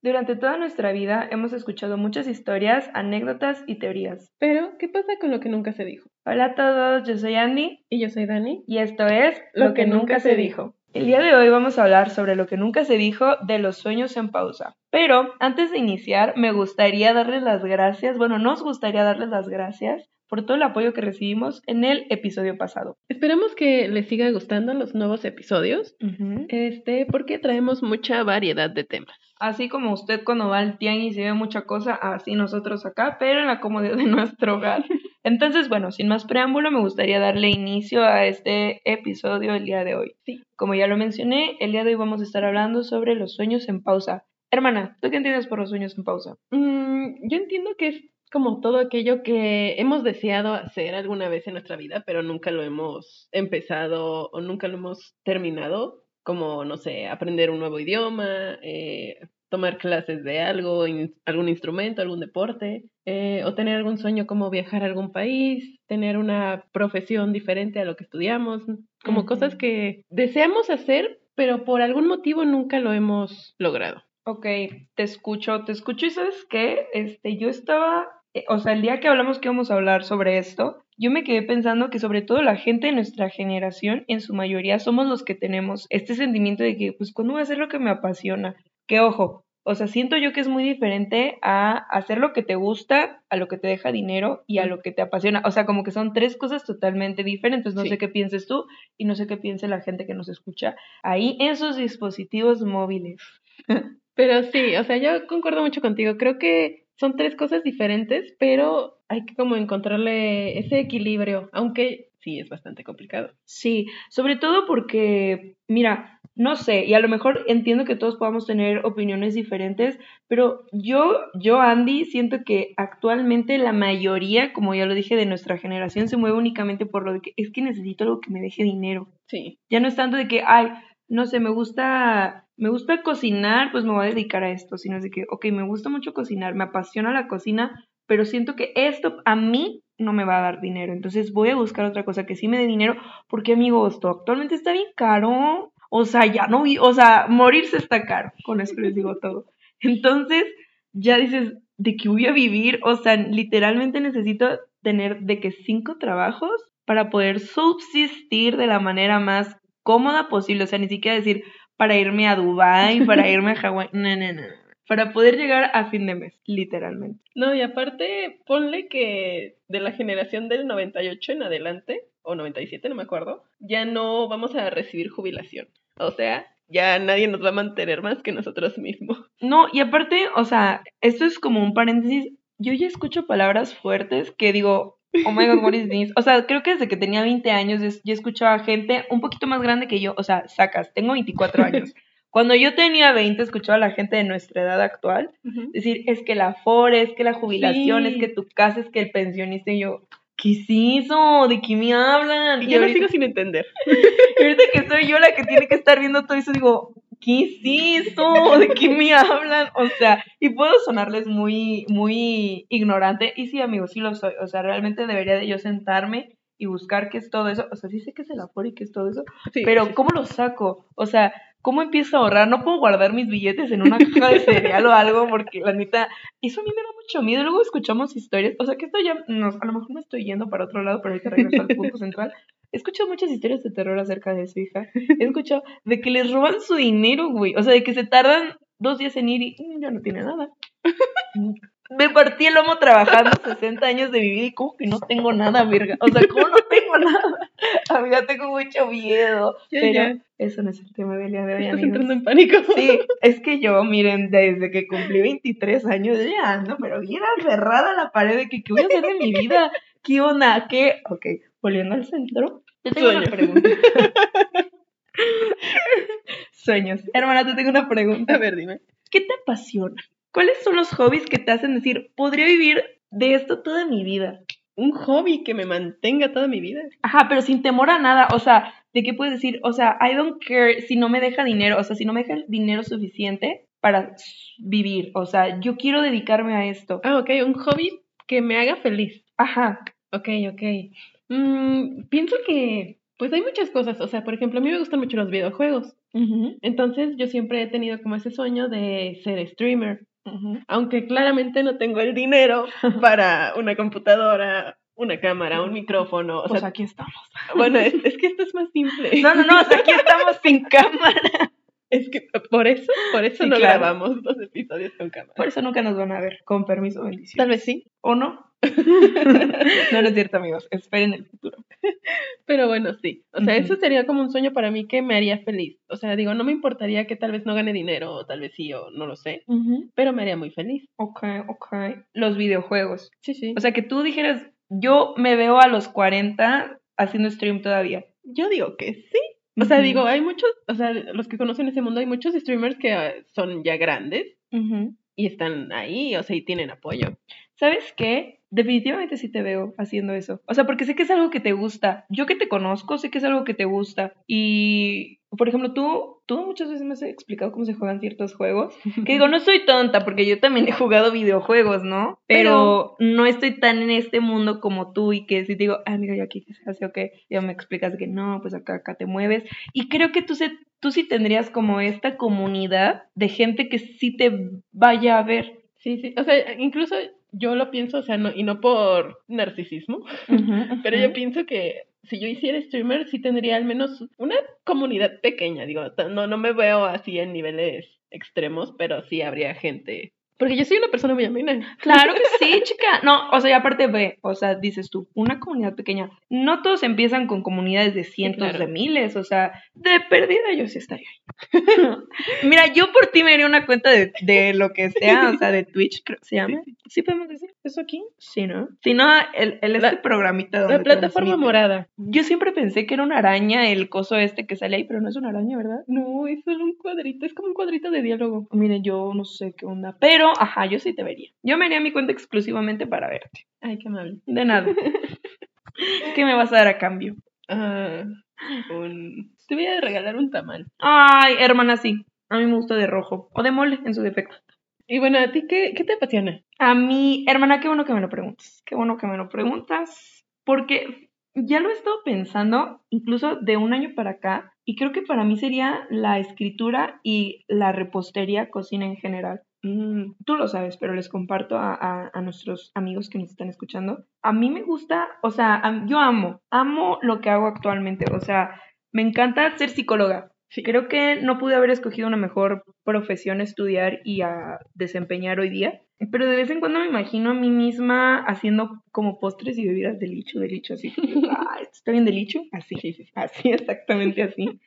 Durante toda nuestra vida hemos escuchado muchas historias, anécdotas y teorías. Pero, ¿qué pasa con lo que nunca se dijo? Hola a todos, yo soy Andy Y yo soy Dani. y esto es Lo, que, nunca se dijo. El día de hoy vamos a hablar sobre lo que nunca se dijo de los sueños en pausa. Pero antes de iniciar, me gustaría darles las gracias, bueno, nos gustaría darles las gracias por todo el apoyo que recibimos en el episodio pasado. Esperamos que les siga gustando los nuevos episodios, este, porque traemos mucha variedad de temas. Así como usted cuando va al tianguis y ve mucha cosa, así nosotros acá, pero en la comodidad de nuestro hogar. Entonces, bueno, sin más preámbulo, me gustaría darle inicio a este episodio el día de hoy. Sí. Como ya lo mencioné, el día de hoy vamos a estar hablando sobre los sueños en pausa. Hermana, ¿tú qué entiendes por los sueños en pausa? Mm, yo entiendo que es como todo aquello que hemos deseado hacer alguna vez en nuestra vida, pero nunca lo hemos empezado o nunca lo hemos terminado, como, no sé, aprender un nuevo idioma, eh, tomar clases de algo, in- algún instrumento, algún deporte, eh, o tener algún sueño como viajar a algún país, tener una profesión diferente a lo que estudiamos, como cosas que deseamos hacer, pero por algún motivo nunca lo hemos logrado. Ok, te escucho, te escucho y sabes qué, este, yo estaba, o sea, el día que hablamos que íbamos a hablar sobre esto, yo me quedé pensando que sobre todo la gente de nuestra generación, en su mayoría, somos los que tenemos este sentimiento de que, pues, ¿cuándo voy a hacer lo que me apasiona? Que ojo, o sea, siento yo que es muy diferente a hacer lo que te gusta, a lo que te deja dinero y a lo que te apasiona. O sea, como que son tres cosas totalmente diferentes. No Sí. sé qué pienses tú y no sé qué piense la gente que nos escucha ahí en sus dispositivos móviles. Pero sí, o sea, yo concuerdo mucho contigo. Creo que son tres cosas diferentes, pero hay que como encontrarle ese equilibrio, aunque sí es bastante complicado. Sí, sobre todo porque, mira, no sé, y a lo mejor entiendo que todos podamos tener opiniones diferentes, pero yo, yo, Andy, siento que actualmente la mayoría, como ya lo dije, de nuestra generación se mueve únicamente por lo de que es que necesito algo que me deje dinero. Sí, Ya no es tanto de que, ay, no sé, me gusta, me gusta cocinar, pues me voy a dedicar a esto, sino es de que, ok, me gusta mucho cocinar, me apasiona la cocina, pero siento que esto a mí no me va a dar dinero, entonces voy a buscar otra cosa que sí me dé dinero, porque amigos, esto actualmente está bien caro, o sea, ya no o sea, morirse está caro, con eso les digo todo. Entonces, ya dices, ¿de qué voy a vivir? O sea, literalmente necesito tener de que cinco trabajos para poder subsistir de la manera más cómoda posible, o sea, ni siquiera decir para irme a Dubái, para irme a Hawái, no, no, no, para poder llegar a fin de mes, literalmente. no, y aparte, ponle que de la generación del 98 en adelante, o 97, no me acuerdo, ya no vamos a recibir jubilación. O sea, ya nadie nos va a mantener más que nosotros mismos. No, y aparte, o sea, esto es como un paréntesis, yo ya escucho palabras fuertes que digo, oh my god, what is this? O sea, creo que desde que tenía 20 años yo escuchaba gente un poquito más grande que yo, o sea, sacas, tengo 24 años. Cuando yo tenía 20 escuchaba a la gente de nuestra edad actual decir, es que la FORE, es que la jubilación, Sí. es que tu casa, es que el pensionista, y yo, ¿qué es eso? ¿De qué me hablan? Y yo lo ahorita, sigo sin entender. y ahorita que soy yo la que tiene que estar viendo todo eso, digo, ¿qué es eso? ¿De qué me hablan? O sea, y puedo sonarles muy, muy ignorante, y sí, amigos, sí lo soy, o sea, realmente debería de yo sentarme y buscar qué es todo eso, o sea, sí sé qué es el Afore y qué es todo eso, Sí, pero sí, ¿cómo lo saco? O sea, ¿cómo empiezo a ahorrar? No puedo guardar mis billetes en una caja de cereal o algo porque la neta, eso a mí me da mucho miedo. Luego escuchamos historias, o sea que esto ya, nos, a lo mejor me estoy yendo para otro lado, pero ahorita regreso al punto central. He escuchado muchas historias de terror acerca de su hija. He escuchado de que les roban su dinero, güey. O sea, de que se tardan dos días en ir y "Mm, ya no tiene nada. Me partí el lomo trabajando 60 años de mi vida y como que no tengo nada, verga. O sea, ¿cómo no tengo nada? Amiga, tengo mucho miedo. Pero eso no es el tema del día de hoy, Estás amigos. entrando en pánico. Sí, es que yo, miren, desde que cumplí 23 años ya ando, pero bien aferrada a la pared de que qué voy a hacer de mi vida, qué onda, qué... Ok, volviendo al centro, te tengo una pregunta. Sueños. Hermana, te tengo una pregunta. A ver, dime. ¿Qué te apasiona? ¿Cuáles son los hobbies que te hacen decir, podría vivir de esto toda mi vida? Un hobby que me mantenga toda mi vida. Ajá, pero sin temor a nada, o sea, ¿de qué puedes decir? O sea, I don't care si no me deja dinero, o sea, si no me deja dinero suficiente para vivir, o sea, yo quiero dedicarme a esto. Ah, ok, un hobby que me haga feliz. Ajá, Ok, ok. Mm, pienso que, pues hay muchas cosas. O sea, por ejemplo, a mí me gustan mucho los videojuegos. Entonces yo siempre he tenido como ese sueño de ser streamer. Aunque claramente no tengo el dinero para una computadora, una cámara, un micrófono. O pues sea, aquí estamos. Bueno, es, es, que esto es más simple. No, no, no, o sea, aquí estamos sin cámara. Es que por eso, por eso no grabamos los episodios con cámara. Por eso nunca nos van a ver, con permiso, bendición. Tal vez sí. ¿O no? no, no es cierto, amigos. Esperen el futuro. Pero bueno, sí. O sea, eso sería como un sueño para mí que me haría feliz. O sea, digo, no me importaría que tal vez no gane dinero, o tal vez sí, o no lo sé. Pero me haría muy feliz. Ok, ok. Los videojuegos. Sí, sí. O sea, que tú dijeras, yo me veo a los 40 haciendo stream todavía. Yo digo que sí. O sea, digo, hay muchos, o sea, los que conocen ese mundo, hay muchos streamers que ah, son ya grandes y están ahí, o sea, y tienen apoyo. ¿Sabes qué? Definitivamente sí te veo haciendo eso. O sea, porque sé que es algo que te gusta. Yo que te conozco, sé que es algo que te gusta. Y, por ejemplo, tú, tú muchas veces me has explicado cómo se juegan ciertos juegos. Que digo, no soy tonta, porque yo también he jugado videojuegos, ¿no? Pero, no estoy tan en este mundo como tú y que si te digo, ah, mira, ya aquí se hace, ok, ya me explicas que no, pues acá, acá te mueves. Y creo que tú, se, tú sí tendrías como esta comunidad de gente que sí te vaya a ver. Sí, sí. O sea, incluso yo lo pienso, o sea, no, y no por narcisismo, pero yo pienso que si yo hiciera streamer, sí tendría al menos una comunidad pequeña, digo, no, no me veo así en niveles extremos, pero sí habría gente porque yo soy una persona muy amena. Claro que sí, chica. No, o sea, y aparte ve, o sea, dices tú, una comunidad pequeña. No todos empiezan con comunidades de cientos de miles, o sea, de perdida yo sí estaría ahí. Mira, yo por ti me haría una cuenta de, de, lo que sea, o sea, de Twitch, creo se llama. ¿Sí podemos decir eso aquí? Sí, ¿no? Si no, el, el este programita donde La plataforma morada. Yo siempre pensé que era una araña el coso este que sale ahí, pero no es una araña, ¿verdad? No, es solo un cuadrito, es como un cuadrito de diálogo. Mire, yo no sé qué onda, pero ajá, yo sí te vería. Yo me haría mi cuenta exclusivamente para verte. Ay, qué amable. De nada. ¿Qué me vas a dar a cambio? Ah, Te voy a regalar un tamal. Ay, hermana, sí. A mí me gusta de rojo. O de mole, en su defecto. Y bueno, ¿a ti qué, qué te apasiona? A mí, hermana, qué bueno que me lo preguntas. Qué bueno que me lo preguntas. Porque ya lo he estado pensando, incluso de un año para acá, y creo que para mí sería la escritura y la repostería, cocina en general. Mm, tú lo sabes, pero les comparto a, nuestros amigos que nos están escuchando. A mí me gusta, o sea, yo amo, amo lo que hago actualmente. O sea, me encanta ser psicóloga. Creo que no pude haber escogido una mejor profesión a estudiar y a desempeñar hoy día. Pero de vez en cuando me imagino a mí misma haciendo como postres y bebidas de licho, de licho, así. ah, ¿está bien de licho? Así, así, exactamente así.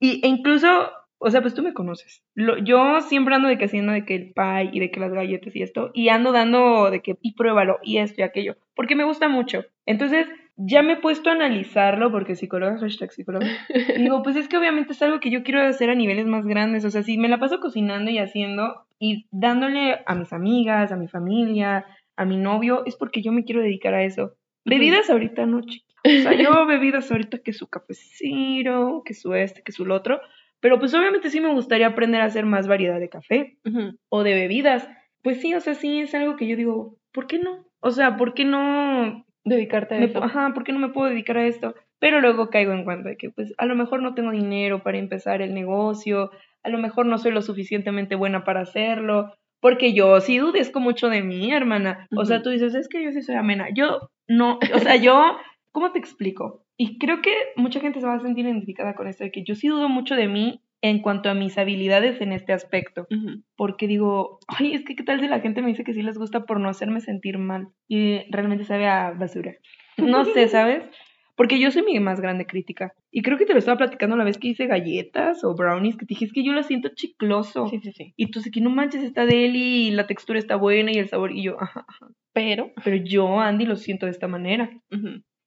Y, e incluso o sea, pues tú me conoces. Lo, yo siempre ando de que haciendo de que el pie y de que las galletas y esto, y ando dando de que y pruébalo y esto y aquello, porque me gusta mucho. Entonces, ya me he puesto a analizarlo, porque psicóloga, hashtag psicóloga, y digo, pues es que obviamente es algo que yo quiero hacer a niveles más grandes. O sea, si me la paso cocinando y haciendo y dándole a mis amigas, a mi familia, a mi novio, es porque yo me quiero dedicar a eso. Bebidas ahorita no, chica. O sea, yo bebidas ahorita que su cafecito, que su este, que su lo otro pero pues obviamente sí me gustaría aprender a hacer más variedad de café o de bebidas. Pues sí, o sea, sí es algo que yo digo, ¿por qué no? O sea, ¿por qué no dedicarte a esto? Ajá, ¿por qué no me puedo dedicar a esto? Pero luego caigo en cuenta de que pues a lo mejor no tengo dinero para empezar el negocio, a lo mejor no soy lo suficientemente buena para hacerlo, porque yo sí dudesco mucho de mí, hermana. O sea, tú dices, es que yo sí soy amena. Yo no, o sea, yo, ¿cómo te explico? Y creo que mucha gente se va a sentir identificada con esto, de que yo sí dudo mucho de mí en cuanto a mis habilidades en este aspecto. Porque digo, ay, es que qué tal si la gente me dice que sí les gusta por no hacerme sentir mal y realmente sabe a basura. No sé, ¿sabes? Porque yo soy mi más grande crítica. Y creo que te lo estaba platicando la vez que hice galletas o brownies, que te dije, es que yo lo siento chicloso. Sí, sí, sí. Y tú que no manches, está deli y la textura está buena y el sabor. Y yo, ajá, ajá. Pero, pero yo, Andy, lo siento de esta manera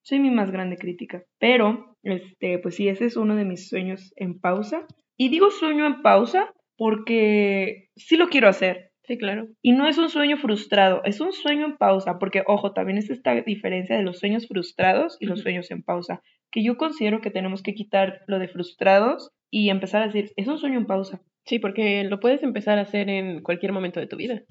soy mi más grande crítica. Pero, este, pues sí, ese es uno de mis sueños en pausa. Y digo sueño en pausa porque sí lo quiero hacer. Sí, claro. Y no es un sueño frustrado, es un sueño en pausa, porque, ojo, también es esta diferencia de los sueños frustrados y los sueños en pausa, que yo considero que tenemos que quitar lo de frustrados y empezar a decir, es un sueño en pausa. Sí, porque lo puedes empezar a hacer en cualquier momento de tu vida.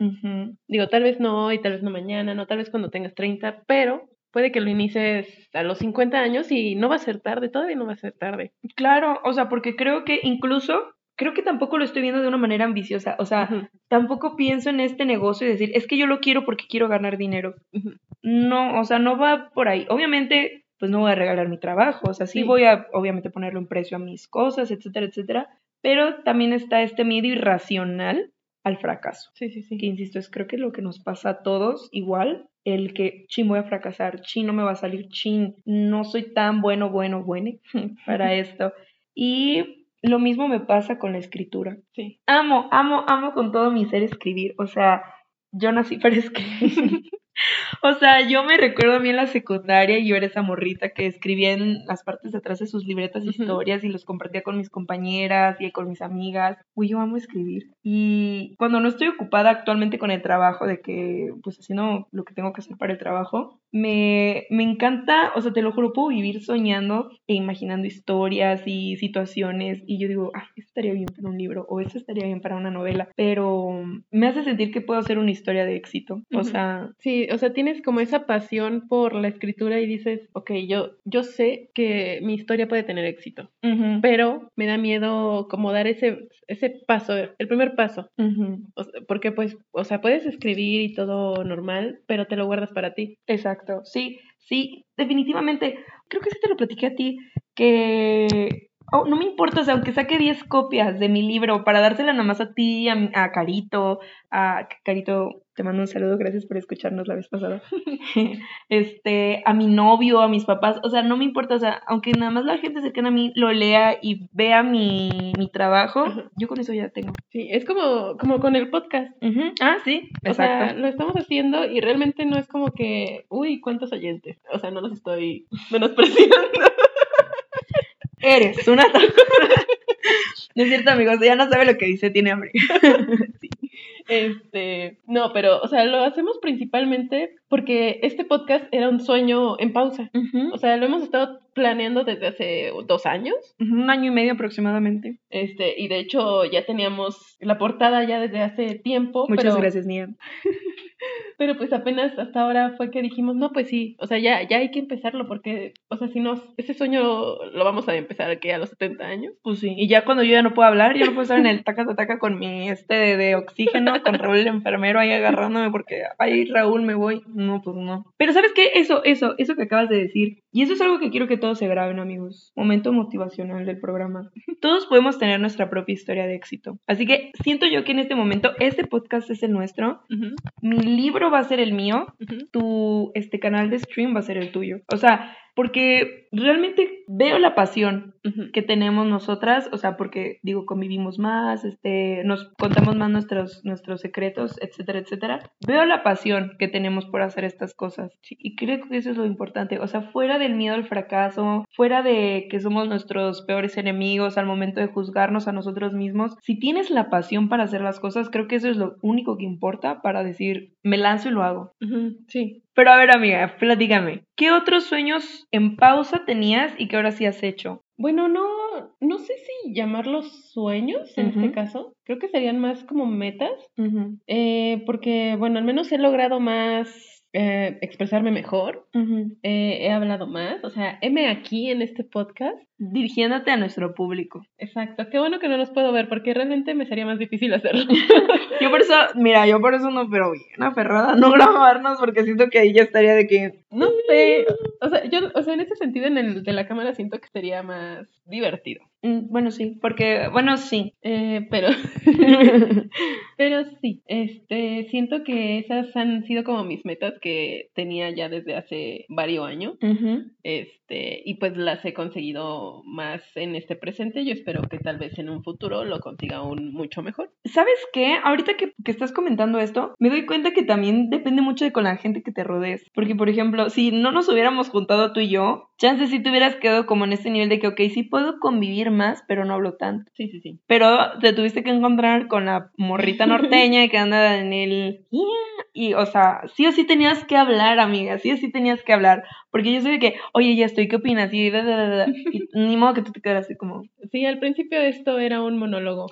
Digo, tal vez no hoy, tal vez no mañana, no tal vez cuando tengas 30, pero puede que lo inicies a los 50 años y no va a ser tarde, todavía no va a ser tarde. Claro, o sea, porque creo que incluso, creo que tampoco lo estoy viendo de una manera ambiciosa, o sea, tampoco pienso en este negocio y decir, es que yo lo quiero porque quiero ganar dinero. No, o sea, no va por ahí. Obviamente, pues no voy a regalar mi trabajo, o sea, sí, Sí. voy a, obviamente, ponerle un precio a mis cosas, etcétera, etcétera, pero también está este miedo irracional al fracaso, Sí, sí, sí. que insisto, es creo que lo que nos pasa a todos igual, el que, chin, voy a fracasar, chin, no me va a salir, chin, no soy tan bueno, bueno, bueno para esto. Y lo mismo me pasa con la escritura. Sí. Amo, amo, amo con todo mi ser escribir. O sea, yo nací para escribir. o sea, yo me recuerdo a mí en la secundaria y yo era esa morrita que escribía en las partes de atrás de sus libretas historias y los compartía con mis compañeras y con mis amigas. Uy, yo amo escribir. Y cuando no estoy ocupada actualmente con el trabajo, de que, pues haciendo lo que tengo que hacer para el trabajo, me, me encanta, o sea, te lo juro, puedo vivir soñando e imaginando historias y situaciones y yo digo, ah, esto estaría bien para un libro o esto estaría bien para una novela, pero me hace sentir que puedo hacer una historia de éxito. O sea, Sí, o sea, tienes como esa pasión por la escritura y dices, ok, yo, yo sé que mi historia puede tener éxito, pero me da miedo como dar ese, ese paso, el primer paso. ujú, O sea, porque pues, o sea, puedes escribir y todo normal, pero te lo guardas para ti. exacto, sí, sí, definitivamente. Creo que sí te lo platiqué a ti, que... Oh, no me importa, o sea, aunque saque 10 copias de mi libro para dársela nada más a ti, a, a Carito, a Carito, te mando un saludo, gracias por escucharnos la vez pasada. este, a mi novio, a mis papás, o sea, no me importa, o sea, aunque nada más la gente cercana a mí lo lea y vea mi, mi trabajo, Ajá. yo con eso ya tengo. Sí, es como, como con el podcast. Ah, sí, O sea, exacto. lo estamos haciendo y realmente no es como que, uy, cuántos oyentes. O sea, no los estoy menospreciando. Eres una... no es cierto, amigos, ya no sabe lo que dice, tiene hambre. Este, no, pero, o sea, lo hacemos principalmente porque este podcast era un sueño en pausa. O sea, lo hemos estado planeando desde hace dos años. Un año y medio aproximadamente. Este, y de hecho ya teníamos la portada ya desde hace tiempo. Muchas pero, gracias, Nia. Pero pues apenas hasta ahora fue que dijimos, no, pues sí, o sea, ya, ya hay que empezarlo porque, o sea, si no, ese sueño lo vamos a empezar aquí a los 70 años. Pues sí, y ya cuando yo ya no puedo hablar, yo no puedo estar en el taca taca con mi este de, de oxígeno, con Raúl el enfermero ahí agarrándome porque, ay, Raúl, me voy. No, pues no. Pero ¿sabes qué? Eso, eso, eso que acabas de decir. Y eso es algo que quiero que todos se graben, amigos. Momento motivacional del programa. Todos podemos tener nuestra propia historia de éxito. Así que siento yo que en este momento este podcast es el nuestro, mi libro va a ser el mío, tu este canal de stream va a ser el tuyo. O sea, porque realmente veo la pasión que tenemos nosotras, o sea, porque digo, convivimos más, este, nos contamos más nuestros, nuestros secretos, etcétera, etcétera. Veo la pasión que tenemos por hacer estas cosas sí, y creo que eso es lo importante, o sea, fuera del miedo al fracaso, fuera de que somos nuestros peores enemigos al momento de juzgarnos a nosotros mismos, si tienes la pasión para hacer las cosas, creo que eso es lo único que importa para decir, me lanzo y lo hago. Sí. Pero a ver, amiga, platícame, ¿qué otros sueños en pausa tenías y que ahora sí has hecho? Bueno, no, no sé si llamarlos sueños en este caso. Creo que serían más como metas. Eh, porque, bueno, al menos he logrado más eh, expresarme mejor. Eh, he hablado más. O sea, heme aquí en este podcast. Dirigiéndote a nuestro público. Exacto. Qué bueno que no los puedo ver porque realmente me sería más difícil hacerlo. Yo por eso, mira, yo por eso no, pero bien aferrada a no grabarnos porque siento que ahí ya estaría de que... No sé. O sea, yo, o sea, en ese sentido, en el de la cámara siento que sería más divertido. Mm, Bueno, sí, porque, bueno, sí. Eh, pero, pero sí, este, siento que esas han sido como mis metas que tenía ya desde hace varios años. Este, y pues las he conseguido más en este presente. Yo espero que tal vez en un futuro lo consiga aún mucho mejor. ¿Sabes qué? Ahorita que, que estás comentando esto, me doy cuenta que también depende mucho de con la gente que te rodees. Porque, por ejemplo, si no nos hubiéramos juntado tú y yo, chances si te hubieras quedado como en este nivel de que, ok, sí puedo convivir más, pero no hablo tanto. Sí, sí, sí. Pero te tuviste que encontrar con la morrita norteña que anda en el... "Yeah", y, o sea, sí o sí tenías que hablar, amiga, sí o sí tenías que hablar, porque yo soy de que, oye, ya estoy, ¿qué opinas? Y, y ni modo que tú te quedas así como... Sí, al principio esto era un monólogo.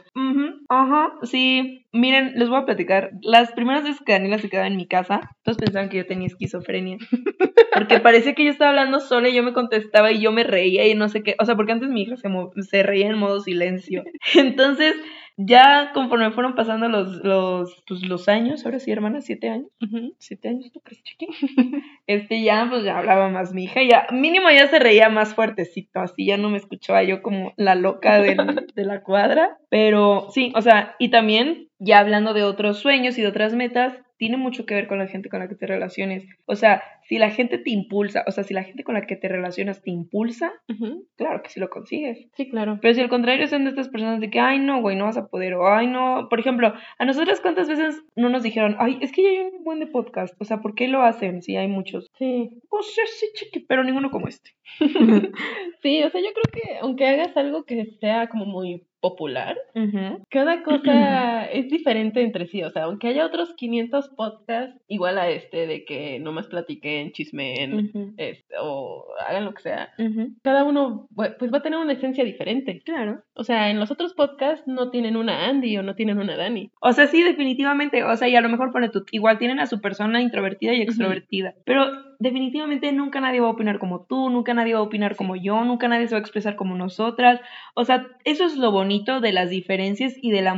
ajá, sí, miren, les voy a platicar, las primeras veces que Daniela se quedaba en mi casa, todos pensaban que yo tenía esquizofrenia, porque parecía que yo estaba hablando sola y yo me contestaba y yo me reía y no sé qué, o sea, porque antes mi hija se, se reía en modo silencio, entonces ya conforme fueron pasando los, los, pues, los años, ahora sí, hermana, siete años, siete años, ¿tú crees, chiqui? Este, ya, pues ya hablaba más mi hija, ya, mínimo ya se reía más fuertecito, así ya no me escuchaba yo como la loca de la cuadra, pero sí, o sea, y también, ya hablando de otros sueños y de otras metas, tiene mucho que ver con la gente con la que te relaciones. O sea, si la gente te impulsa, o sea, si la gente con la que te relacionas te impulsa, claro que sí lo consigues. Sí, claro. Pero si al contrario son de estas personas de que, ay, no, güey, no vas a poder, o ay, no. Por ejemplo, a nosotras cuántas veces no nos dijeron, ay, es que ya hay un buen de podcast, o sea, ¿por qué lo hacen? Si hay muchos. Sí. O sea, sí, chiqui, pero ninguno como este. sí, o sea, yo creo que aunque hagas algo que sea como muy popular, cada cosa es diferente entre sí. O sea, aunque haya otros 500 podcasts igual a este, de que nomás platiquen, chismen, este, o hagan lo que sea, cada uno pues va a tener una esencia diferente. Claro. O sea, en los otros podcasts no tienen una Andy o no tienen una Dani. O sea, sí, definitivamente. O sea, y a lo mejor pone tú, igual tienen a su persona introvertida y extrovertida. Pero definitivamente nunca nadie va a opinar como tú, nunca nadie va a opinar como yo, nunca nadie se va a expresar como nosotras. O sea, eso es lo bonito de las diferencias y de la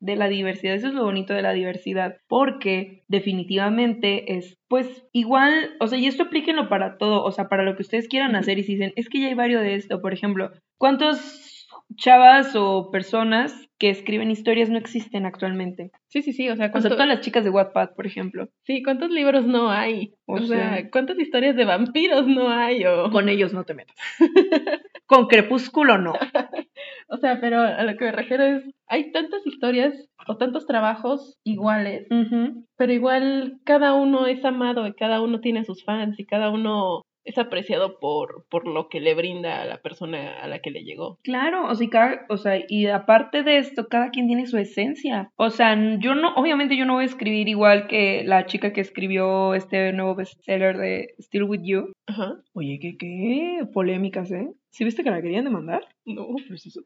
de la diversidad. Eso es lo bonito de la diversidad, porque definitivamente es, pues, igual, o sea, y esto aplíquenlo para todo, o sea, para lo que ustedes quieran hacer y si dicen, es que ya hay varios de esto, por ejemplo, ¿cuántos chavas o personas que escriben historias no existen actualmente. Sí, sí, sí, o sea, o sea, todas las chicas de Wattpad, por ejemplo. Sí, ¿cuántos libros no hay? O, sea, ¿cuántas historias de vampiros no hay? O... Con ellos no te metas. Con Crepúsculo no. o sea, pero a lo que me refiero es, hay tantas historias o tantos trabajos iguales, pero igual cada uno es amado y cada uno tiene sus fans y cada uno es apreciado por, por lo que le brinda a la persona a la que le llegó. Claro, o sea, o sea, y aparte de esto, cada quien tiene su esencia. O sea, yo no, obviamente yo no voy a escribir igual que la chica que escribió este nuevo bestseller de Still With You. Ajá. Oye, ¿qué, qué polémicas, eh? ¿Sí viste que la querían demandar? No, pero eso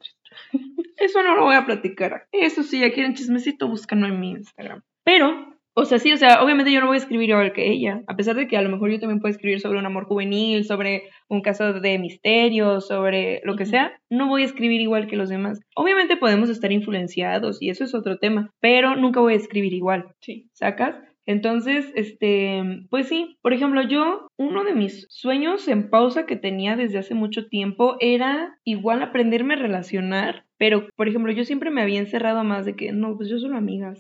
Eso no lo voy a platicar. Eso sí, ya quieren chismecito, búscanlo en mi Instagram. Pero o sea, sí, o sea, obviamente yo no voy a escribir igual que ella, a pesar de que a lo mejor yo también puedo escribir sobre un amor juvenil, sobre un caso de misterio, sobre lo que sea, no voy a escribir igual que los demás. Obviamente podemos estar influenciados y eso es otro tema, pero nunca voy a escribir igual. Sí. ¿Sacas? Entonces, este, pues sí, por ejemplo, yo, uno de mis sueños en pausa que tenía desde hace mucho tiempo era igual aprenderme a relacionar, pero, por ejemplo, yo siempre me había encerrado más de que, no, pues yo soy amigas.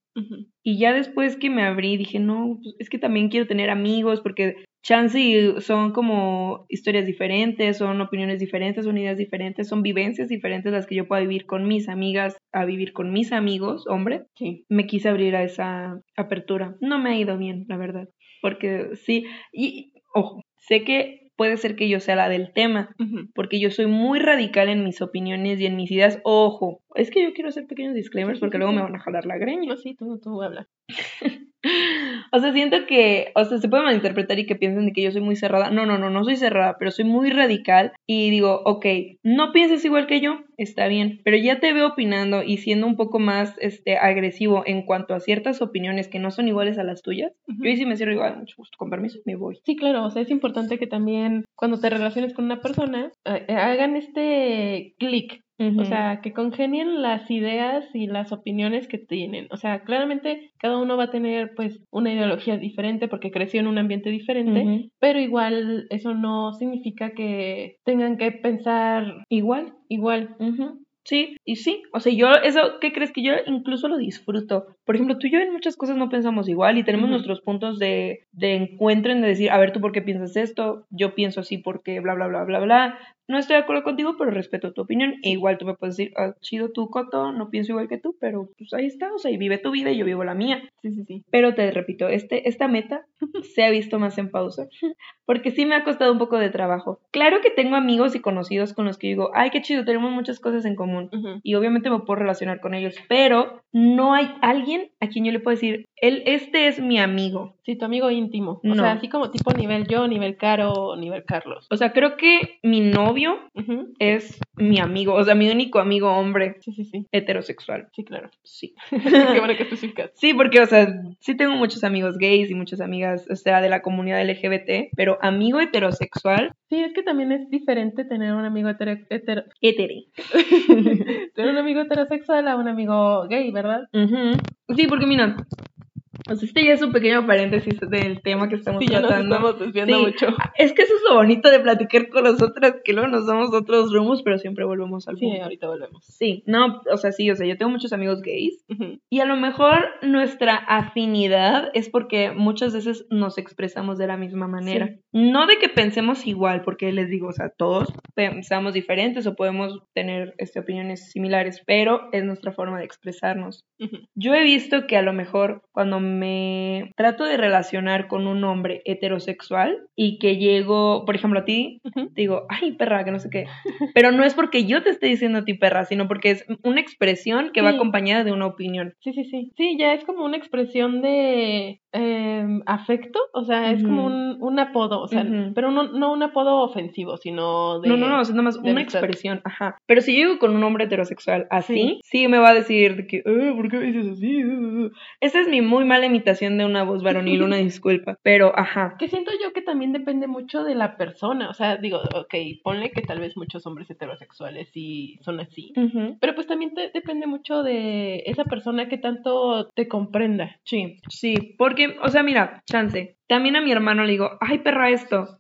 Y ya después que me abrí, dije, no, pues es que también quiero tener amigos, porque chance y son como historias diferentes, son opiniones diferentes, son ideas diferentes, son vivencias diferentes las que yo puedo vivir con mis amigas, a vivir con mis amigos, hombre. Sí. Me quise abrir a esa apertura. No me ha ido bien, la verdad, porque sí, y ojo, sé que puede ser que yo sea la del tema, porque yo soy muy radical en mis opiniones y en mis ideas. Ojo, es que yo quiero hacer pequeños disclaimers porque luego me van a jalar la greña. No, sí, tú, tú habla. o sea, siento que, o sea, se puede malinterpretar y que piensen de que yo soy muy cerrada. No, no, no, no soy cerrada, pero soy muy radical y digo, ok, no pienses igual que yo, está bien, pero ya te veo opinando y siendo un poco más este, agresivo en cuanto a ciertas opiniones que no son iguales a las tuyas. Yo y si me cierro igual, mucho gusto, con permiso, me voy. Sí, claro, o sea, es importante que también cuando te relaciones con una persona, eh, hagan este clic o sea, que congenien las ideas y las opiniones que tienen. O sea, claramente cada uno va a tener pues una ideología diferente porque creció en un ambiente diferente, pero igual eso no significa que tengan que pensar igual, igual. Sí, y sí, o sea, yo eso, ¿qué crees que yo incluso lo disfruto? Por ejemplo, tú y yo en muchas cosas no pensamos igual y tenemos nuestros puntos de, de encuentro en de decir, a ver, tú por qué piensas esto, yo pienso así porque bla, bla, bla, bla, bla, no estoy de acuerdo contigo, pero respeto tu opinión. E igual tú me puedes decir, ah, chido tu coto, no pienso igual que tú, pero pues ahí está, o sea, y vive tu vida y yo vivo la mía. Sí, sí, sí. Pero te repito, este, esta meta se ha visto más en pausa, porque sí me ha costado un poco de trabajo. Claro que tengo amigos y conocidos con los que digo, ay, qué chido, tenemos muchas cosas en común. Y obviamente me puedo relacionar con ellos, pero no hay alguien alguien a quien yo le puedo decir, él, este es mi amigo. Sí, tu amigo íntimo. O No. sea, así como tipo nivel yo, nivel Caro, nivel Carlos. O sea, creo que mi novio es mi amigo, o sea, mi único amigo hombre Sí, sí, sí. heterosexual. Sí, claro. Sí. Qué bueno que especificas. Sí, porque, o sea, sí tengo muchos amigos gays y muchas amigas, o sea, de la comunidad LGBT, pero amigo heterosexual, Sí, es que también es diferente tener un amigo hetero, hetero- hetere. tener un amigo heterosexual a un amigo gay, ¿verdad? Sí, porque mira, sea, este ya es un pequeño paréntesis del tema que estamos Sí, ya nos tratando. estamos desviando Sí. mucho. Es que eso es lo bonito de platicar con nosotras, que luego nos damos otros rumos, pero siempre volvemos al Sí, punto. ahorita volvemos. Sí, no, o sea, sí, o sea, yo tengo muchos amigos gays Ujú. y a lo mejor nuestra afinidad es porque muchas veces nos expresamos de la misma manera. Sí. No de que pensemos igual, porque les digo, o sea, todos pensamos diferentes o podemos tener este, opiniones similares, pero es nuestra forma de expresarnos. Ujú. Yo he visto que a lo mejor cuando me trato de relacionar con un hombre heterosexual y que llego, por ejemplo, a ti, Ujú. digo, ay, perra, que no sé qué. Pero no es porque yo te esté diciendo a ti perra, sino porque es una expresión que va acompañada de una opinión. Sí, sí, sí. Sí, ya es como una expresión de em, afecto, o sea, es como un, un apodo, o sea, pero no, no un apodo ofensivo, sino de... no, no, no, es nada más una amistad. expresión, ajá. Pero si yo llego con un hombre heterosexual así, sí, me va a decir de que, "Eh, ¿por qué me dices así? Uh, uh". Esa es mi muy mala imitación de una voz varonil, una disculpa. Pero, ajá. Que siento yo que también depende mucho de la persona, o sea, digo, ok, ponle que tal vez muchos hombres heterosexuales sí son así, pero pues también te, depende mucho de esa persona que tanto te comprenda. Sí, sí, porque, o sea, mira, chance. También a mi hermano le digo, ay, perra, esto.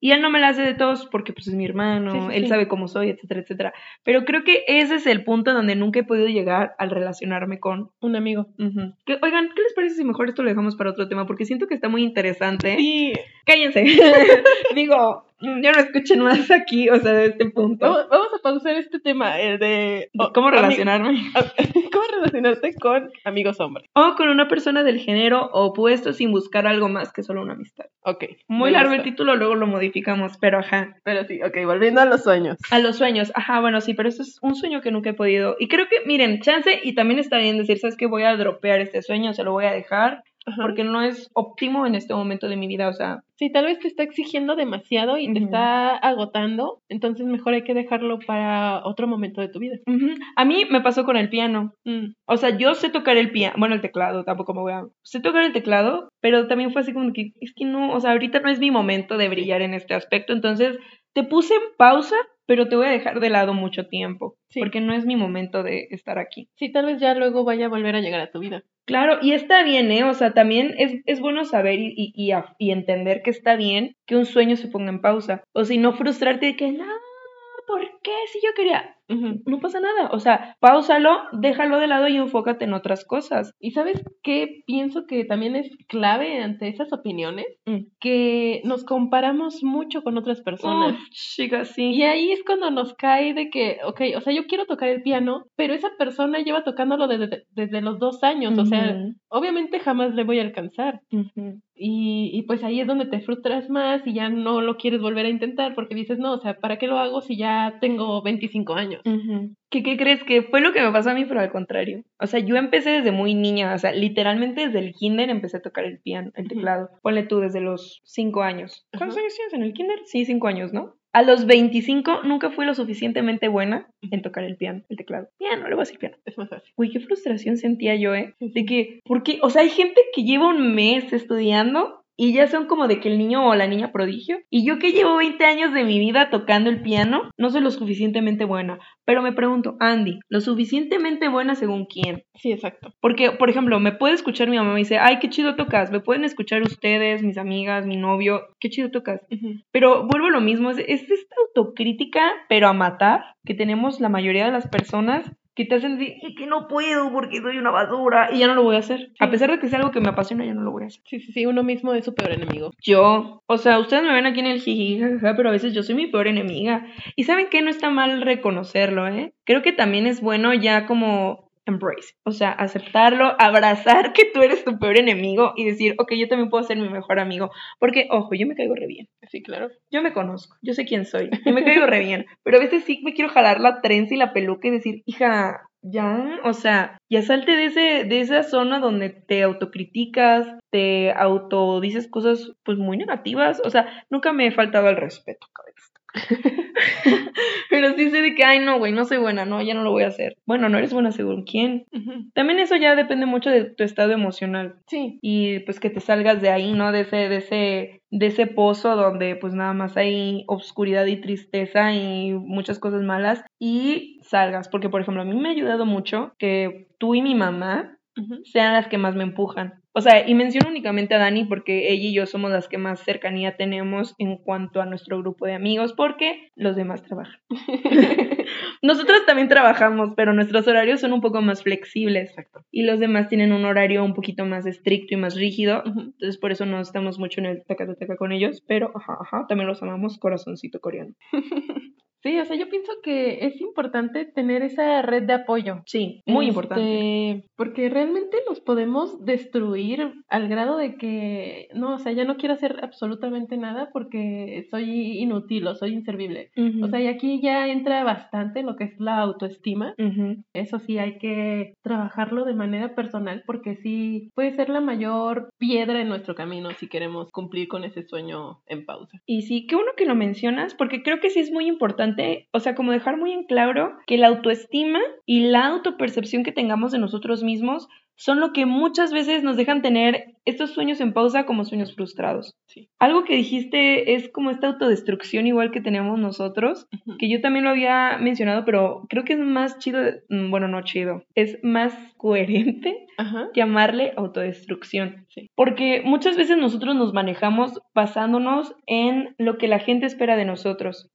Y él no me la hace de todos porque pues es mi hermano, Sí, sí, él sí. sabe cómo soy, etcétera, etcétera. Pero creo que ese es el punto donde nunca he podido llegar al relacionarme con... Un amigo. Que, oigan, ¿qué les parece si mejor esto lo dejamos para otro tema? Porque siento que está muy interesante. Sí, Cállense. Digo, ya no escuchen más aquí, o sea, de este punto. vamos, vamos a pausar este tema, el de... ¿Cómo ami- relacionarme? ¿Cómo relacionarte con amigos hombres? O con una persona del género opuesto sin buscar algo más que solo una amistad. Ok. Muy largo el título, luego lo modificamos, pero ajá. Pero sí, ok, volviendo a los sueños. A los sueños, ajá, bueno, sí, pero eso es un sueño que nunca he podido. Y creo que, miren, chance, y también está bien decir, ¿sabes qué? Voy a dropear este sueño, se lo voy a dejar, Ajá. porque no es óptimo en este momento de mi vida, o sea, Sí, tal vez te está exigiendo demasiado y te está agotando, entonces mejor hay que dejarlo para otro momento de tu vida. a mí me pasó con el piano. Mm, O sea, yo sé tocar el piano, bueno, el teclado, tampoco me voy a... Sé tocar el teclado, pero también fue así como que, es que no, o sea, ahorita no es mi momento de brillar en este aspecto, entonces te puse en pausa, pero te voy a dejar de lado mucho tiempo, Sí. porque no es mi momento de estar aquí. Sí, tal vez ya luego vaya a volver a llegar a tu vida. Claro, y está bien, ¿eh? O sea, también es, es bueno saber y, y, y a- y entender que está bien que un sueño se ponga en pausa. O si no frustrarte de que, no, ¿por qué? Si yo quería. Ujú. No pasa nada. O sea, pausalo, déjalo de lado y enfócate en otras cosas. ¿Y sabes qué pienso que también es clave ante esas opiniones? Mm. Que nos comparamos mucho con otras personas. Uf, chica, sí. Y ahí es cuando nos cae de que, ok, o sea, yo quiero tocar el piano, pero esa persona lleva tocándolo desde, desde los dos años, o sea, obviamente jamás le voy a alcanzar. Y, y pues ahí es donde te frustras más y ya no lo quieres volver a intentar porque dices, no, o sea, ¿para qué lo hago si ya tengo 25 años? ¿Qué, ¿Qué crees que fue lo que me pasó a mí, pero al contrario? O sea, yo empecé desde muy niña, o sea, literalmente desde el kinder empecé a tocar el piano, el teclado. Ponle tú desde los cinco años. ¿Cuántos años tienes en el kinder? Sí, cinco años, ¿no? A los 25 nunca fui lo suficientemente buena en tocar el piano, el teclado. Piano, le voy a decir piano. Es más fácil. Uy, qué frustración sentía yo, ¿eh? De que, porque, o sea, hay gente que lleva un mes estudiando y ya son como de que el niño o la niña prodigio. Y yo que llevo 20 años de mi vida tocando el piano, no soy lo suficientemente buena. Pero me pregunto, Andy, ¿lo suficientemente buena según quién? Sí, exacto. Porque, por ejemplo, me puede escuchar mi mamá y me dice, ay, qué chido tocas. Me pueden escuchar ustedes, mis amigas, mi novio, qué chido tocas. Pero vuelvo a lo mismo, es, es esta autocrítica, pero a matar, que tenemos la mayoría de las personas que te hacen decir "Es que no puedo porque soy una basura y ya no lo voy a hacer. A pesar de que es algo que me apasiona, ya no lo voy a hacer. Sí, sí, sí, uno mismo es su peor enemigo. Yo, o sea, ustedes me ven aquí en el jiji, jajaja, pero a veces yo soy mi peor enemiga. Y saben que no está mal reconocerlo, ¿eh? Creo que también es bueno ya como embrace, o sea, aceptarlo, abrazar que tú eres tu peor enemigo y decir, ok, yo también puedo ser mi mejor amigo. Porque, ojo, yo me caigo re bien. Sí, claro. Yo me conozco, yo sé quién soy, y me caigo re bien, pero a veces sí me quiero jalar la trenza y la peluca y decir, hija, ya, o sea, ya salte de ese, de esa zona donde te autocriticas, te autodices cosas pues muy negativas. O sea, nunca me he faltado al respeto, cabeza. Pero sí sé de que, ay, no, güey, no soy buena, no, ya no lo voy a hacer. Bueno, no eres buena según quién. También eso ya depende mucho de tu estado emocional. Sí. Y pues que te salgas de ahí, ¿no? De ese, de ese, de ese pozo donde pues nada más hay obscuridad y tristeza y muchas cosas malas y salgas. Porque, por ejemplo, a mí me ha ayudado mucho que tú y mi mamá sean las que más me empujan. O sea, y menciono únicamente a Dani porque ella y yo somos las que más cercanía tenemos en cuanto a nuestro grupo de amigos porque los demás trabajan. Nosotros también trabajamos, pero nuestros horarios son un poco más flexibles. Exacto. Y los demás tienen un horario un poquito más estricto y más rígido. Entonces, por eso no estamos mucho en el taca con ellos. Pero, ajá, ajá, también los amamos, corazoncito coreano. Sí, o sea, yo pienso que es importante tener esa red de apoyo. Sí, muy Este, importante. Porque realmente los podemos destruir al grado de que, no, o sea, ya no quiero hacer absolutamente nada porque soy inútil o soy inservible. O sea, y aquí ya entra bastante lo que es la autoestima. Ujú. Eso sí, hay que trabajarlo de manera personal porque sí puede ser la mayor piedra en nuestro camino si queremos cumplir con ese sueño en pausa. Y sí, qué bueno que lo mencionas, porque creo que sí es muy importante, o sea, como dejar muy en claro que la autoestima y la autopercepción que tengamos de nosotros mismos son lo que muchas veces nos dejan tener estos sueños en pausa como sueños frustrados. Sí. Algo que dijiste es como esta autodestrucción igual que tenemos nosotros, que yo también lo había mencionado, pero creo que es más chido, mm, bueno, no chido, es más coherente llamarle autodestrucción. Sí. Porque muchas veces nosotros nos manejamos basándonos en lo que la gente espera de nosotros.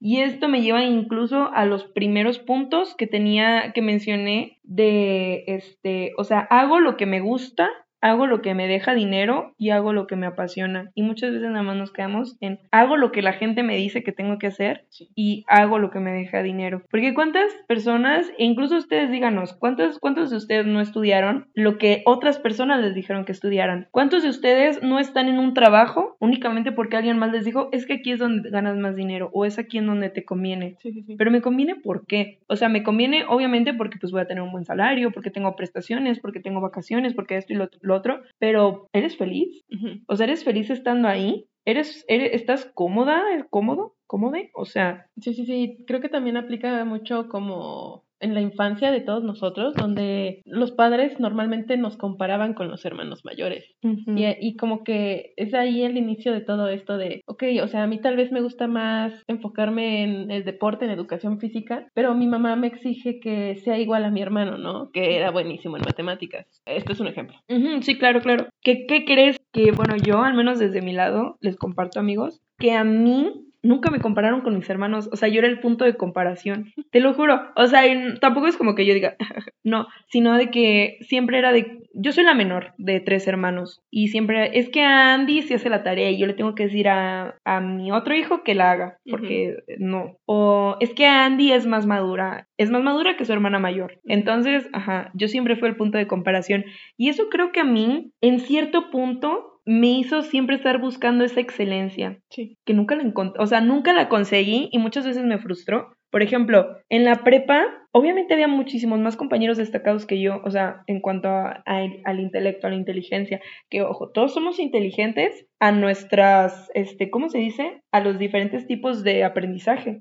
Y esto me lleva incluso a los primeros puntos que tenía, que mencioné de, este, o sea, hago lo que me gusta, hago lo que me deja dinero y hago lo que me apasiona. Y muchas veces nada más nos quedamos en hago lo que la gente me dice que tengo que hacer Sí. y hago lo que me deja dinero. Porque cuántas personas, e incluso ustedes díganos, ¿cuántos, ¿cuántos de ustedes no estudiaron lo que otras personas les dijeron que estudiaran? ¿Cuántos de ustedes no están en un trabajo únicamente porque alguien más les dijo, es que aquí es donde ganas más dinero o es aquí en donde te conviene? Sí, sí, sí. Pero me conviene ¿por qué? O sea, me conviene obviamente porque pues voy a tener un buen salario, porque tengo prestaciones, porque tengo vacaciones, porque esto y lo, lo otro, pero ¿eres feliz? O sea, ¿eres feliz estando ahí? ¿Eres, eres estás cómoda, cómodo, cómode? O sea, Sí, sí, sí. Creo que también aplica mucho como en la infancia de todos nosotros, donde los padres normalmente nos comparaban con los hermanos mayores. Y, y como que es ahí el inicio de todo esto de, ok, o sea, a mí tal vez me gusta más enfocarme en el deporte, en educación física, pero mi mamá me exige que sea igual a mi hermano, ¿no? Que era buenísimo en matemáticas. Esto es un ejemplo. sí, claro, claro. ¿Qué, ¿Qué crees que, bueno, yo al menos desde mi lado, les comparto amigos, que a mí nunca me compararon con mis hermanos, o sea, yo era el punto de comparación, te lo juro, o sea, tampoco es como que yo diga, no, sino de que siempre era de, yo soy la menor de tres hermanos y siempre es que Andy se hace la tarea y yo le tengo que decir a, a mi otro hijo que la haga, porque no, o es que Andy es más madura, es más madura que su hermana mayor, entonces, ajá, yo siempre fui el punto de comparación y eso creo que a mí, en cierto punto, me hizo siempre estar buscando esa excelencia Sí. que nunca la encontré, o sea, nunca la conseguí y muchas veces me frustró. Por ejemplo, en la prepa, obviamente había muchísimos más compañeros destacados que yo, o sea, en cuanto a- a- al intelecto, a la inteligencia, que ojo, todos somos inteligentes a nuestras, este, ¿cómo se dice? A los diferentes tipos de aprendizaje.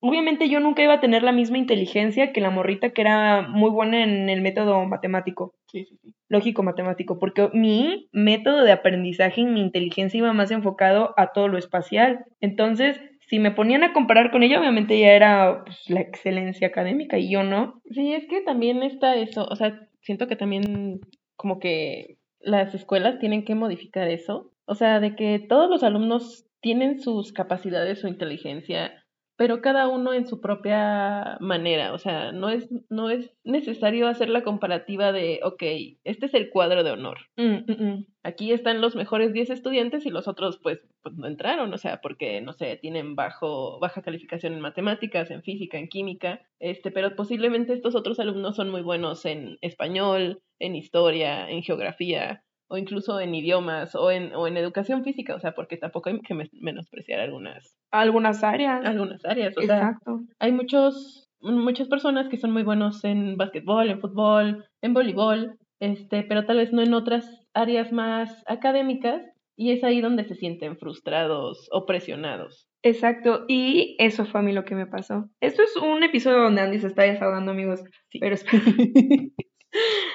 Obviamente yo nunca iba a tener la misma inteligencia que la morrita que era muy buena en el método matemático Sí, sí, sí. lógico matemático, porque mi método de aprendizaje y mi inteligencia iba más enfocado a todo lo espacial. Entonces, si me ponían a comparar con ella, obviamente ya era pues, la excelencia académica y yo no. Sí, es que también está eso, o sea, siento que también como que las escuelas tienen que modificar eso, o sea, de que todos los alumnos tienen sus capacidades, su inteligencia, pero cada uno en su propia manera, o sea, no es, no es necesario hacer la comparativa de, ok, este es el cuadro de honor. Mm, mm, mm. Aquí están los mejores 10 estudiantes y los otros pues, pues no entraron, o sea, porque no sé, tienen bajo baja calificación en matemáticas, en física, en química, este, pero posiblemente estos otros alumnos son muy buenos en español, en historia, en geografía o incluso en idiomas o en o en educación física, o sea, porque tampoco hay que me- menospreciar algunas Algunas áreas. algunas áreas, o sea, Exacto. hay muchos muchas personas que son muy buenos en básquetbol, en fútbol, en voleibol, este, pero tal vez no en otras áreas más académicas y es ahí donde se sienten frustrados o presionados. Exacto, y eso fue a mí lo que me pasó. Esto es un episodio donde Andy se está desahogando, amigos, pero